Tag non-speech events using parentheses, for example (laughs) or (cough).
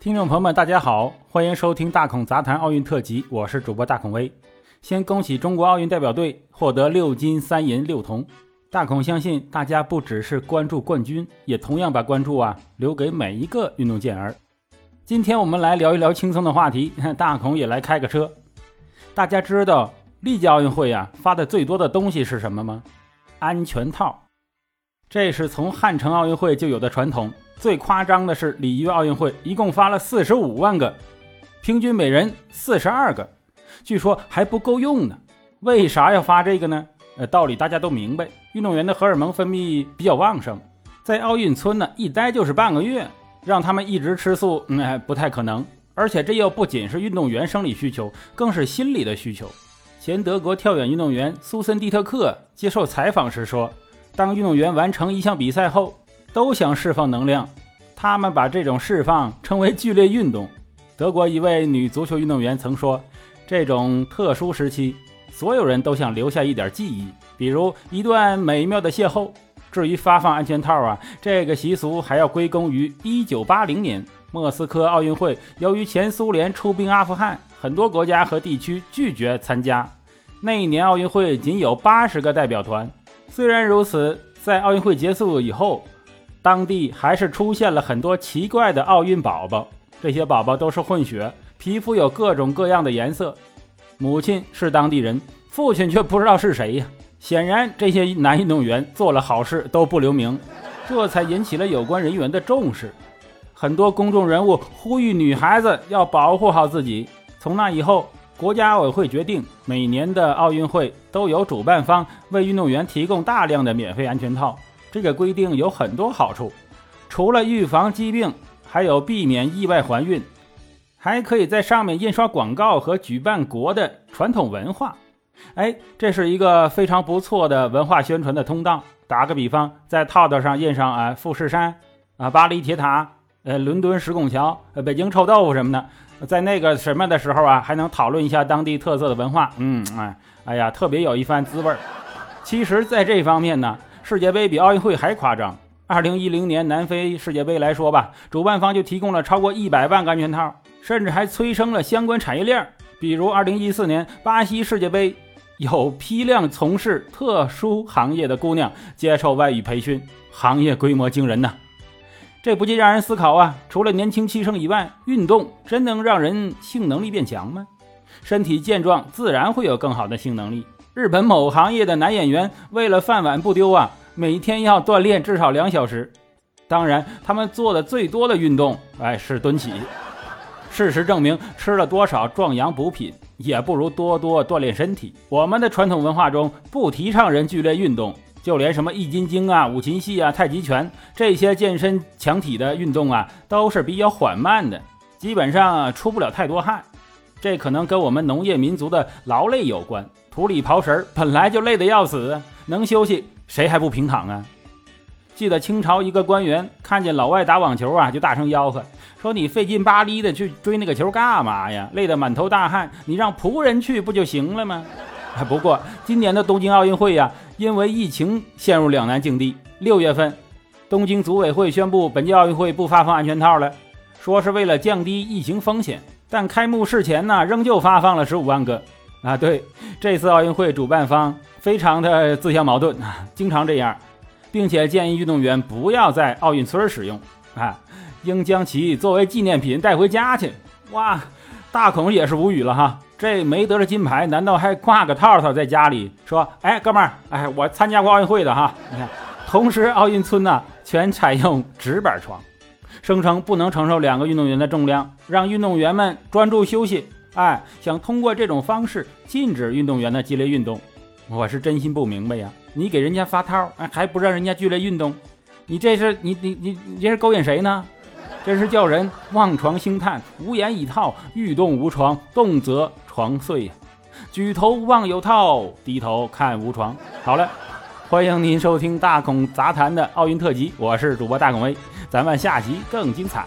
听众朋友们，大家好，欢迎收听大孔杂谈奥运特辑，我是主播大孔威。先恭喜中国奥运代表队获得六金三银六铜。大孔相信大家不只是关注冠军，也同样把关注啊留给每一个运动健儿。今天我们来聊一聊轻松的话题，大孔也来开个车。大家知道历届奥运会啊发的最多的东西是什么吗？安全套。这是从汉城奥运会就有的传统。最夸张的是里约奥运会，一共发了四十五万个，平均每人四十二个，据说还不够用呢。为啥要发这个呢？呃，道理大家都明白，运动员的荷尔蒙分泌比较旺盛，在奥运村呢一待就是半个月，让他们一直吃素，嗯，不太可能。而且这又不仅是运动员生理需求，更是心理的需求。前德国跳远运动员苏森蒂特克接受采访时说，当运动员完成一项比赛后。都想释放能量，他们把这种释放称为剧烈运动。德国一位女足球运动员曾说：“这种特殊时期，所有人都想留下一点记忆，比如一段美妙的邂逅。”至于发放安全套啊，这个习俗还要归功于1980年莫斯科奥运会。由于前苏联出兵阿富汗，很多国家和地区拒绝参加。那一年奥运会仅有80个代表团。虽然如此，在奥运会结束以后。当地还是出现了很多奇怪的奥运宝宝，这些宝宝都是混血，皮肤有各种各样的颜色。母亲是当地人，父亲却不知道是谁呀。显然，这些男运动员做了好事都不留名，这才引起了有关人员的重视。很多公众人物呼吁女孩子要保护好自己。从那以后，国家奥委会决定，每年的奥运会都有主办方为运动员提供大量的免费安全套。这个规定有很多好处，除了预防疾病，还有避免意外怀孕，还可以在上面印刷广告和举办国的传统文化。哎，这是一个非常不错的文化宣传的通道。打个比方，在套套上印上啊富士山啊巴黎铁塔，呃伦敦石拱桥，呃北京臭豆腐什么的，在那个什么的时候啊，还能讨论一下当地特色的文化。嗯，哎，哎呀，特别有一番滋味儿。其实，在这方面呢。世界杯比奥运会还夸张。二零一零年南非世界杯来说吧，主办方就提供了超过一百万个安全套，甚至还催生了相关产业链。比如二零一四年巴西世界杯，有批量从事特殊行业的姑娘接受外语培训，行业规模惊人呐。这不禁让人思考啊，除了年轻气盛以外，运动真能让人性能力变强吗？身体健壮，自然会有更好的性能力。日本某行业的男演员为了饭碗不丢啊。每天要锻炼至少两小时，当然，他们做的最多的运动，哎，是蹲起。(laughs) 事实证明，吃了多少壮阳补品，也不如多多锻炼身体。我们的传统文化中不提倡人剧烈运动，就连什么易筋经啊、五禽戏啊、太极拳这些健身强体的运动啊，都是比较缓慢的，基本上出不了太多汗。这可能跟我们农业民族的劳累有关，土里刨食本来就累得要死，能休息。谁还不平躺啊？记得清朝一个官员看见老外打网球啊，就大声吆喝说：“你费劲巴力的去追那个球干嘛呀？累得满头大汗，你让仆人去不就行了吗？” (laughs) 不过今年的东京奥运会呀，因为疫情陷入两难境地。六月份，东京组委会宣布本届奥运会不发放安全套了，说是为了降低疫情风险。但开幕式前呢，仍旧发放了十五万个。啊，对，这次奥运会主办方。非常的自相矛盾啊，经常这样，并且建议运动员不要在奥运村使用啊，应将其作为纪念品带回家去。哇，大孔也是无语了哈，这没得了金牌，难道还挂个套套在家里说，哎，哥们儿，哎，我参加过奥运会的哈。你看，同时奥运村呢全采用纸板床，声称不能承受两个运动员的重量，让运动员们专注休息。哎，想通过这种方式禁止运动员的激烈运动。我是真心不明白呀！你给人家发套，哎，还不让人家剧烈运动，你这是你你你你这是勾引谁呢？真是叫人望床兴叹，无言以套，欲动无床，动则床碎呀。举头望有套，低头看无床。好了，欢迎您收听大孔杂谈的奥运特辑，我是主播大孔威，咱们下集更精彩。